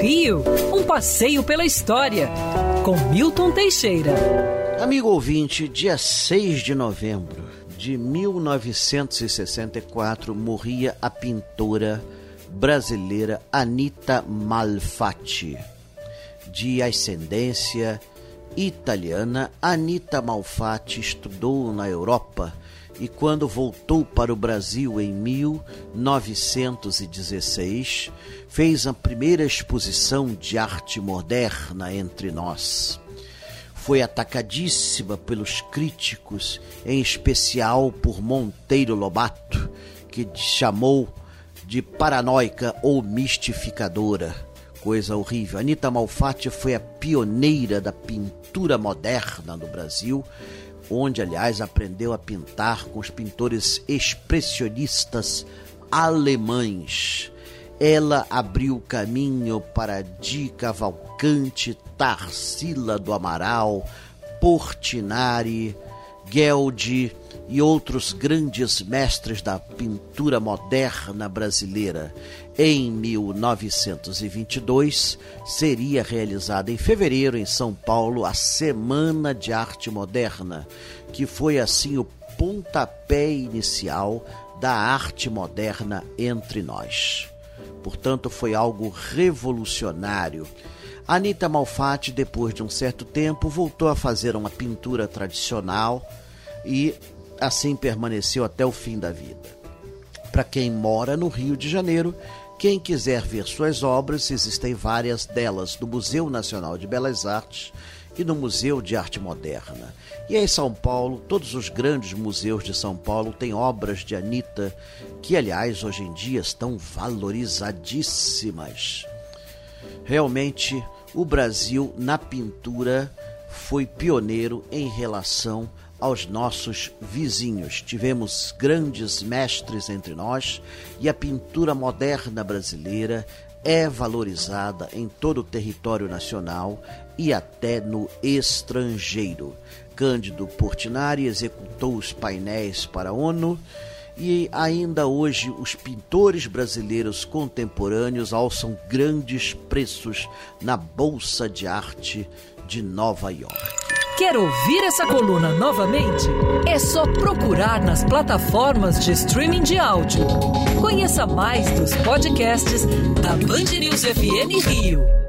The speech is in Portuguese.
Rio, um passeio pela história, com Milton Teixeira. Amigo ouvinte, dia 6 de novembro de 1964 morria a pintora brasileira Anita Malfatti. De ascendência italiana, Anita Malfatti estudou na Europa e quando voltou para o Brasil em 1916, fez a primeira exposição de arte moderna entre nós. Foi atacadíssima pelos críticos, em especial por Monteiro Lobato, que chamou de paranoica ou mistificadora. Coisa horrível. Anita Malfatti foi a pioneira da pintura moderna no Brasil onde, aliás, aprendeu a pintar com os pintores expressionistas alemães. Ela abriu caminho para Di Cavalcante, Tarsila do Amaral, Portinari, Gueldi e outros grandes mestres da pintura moderna brasileira. Em 1922, seria realizada em fevereiro, em São Paulo, a Semana de Arte Moderna, que foi assim o pontapé inicial da arte moderna entre nós. Portanto, foi algo revolucionário. Anita Malfatti, depois de um certo tempo, voltou a fazer uma pintura tradicional e assim permaneceu até o fim da vida. Para quem mora no Rio de Janeiro, quem quiser ver suas obras, existem várias delas no Museu Nacional de Belas Artes e no Museu de Arte Moderna. E em São Paulo, todos os grandes museus de São Paulo têm obras de Anitta, que aliás hoje em dia estão valorizadíssimas. Realmente, o Brasil na pintura foi pioneiro em relação aos nossos vizinhos. Tivemos grandes mestres entre nós e a pintura moderna brasileira é valorizada em todo o território nacional e até no estrangeiro. Cândido Portinari executou os painéis para a ONU e ainda hoje os pintores brasileiros contemporâneos alçam grandes preços na Bolsa de Arte de Nova York. Quer ouvir essa coluna novamente? É só procurar nas plataformas de streaming de áudio. Conheça mais dos podcasts da Band News FM Rio.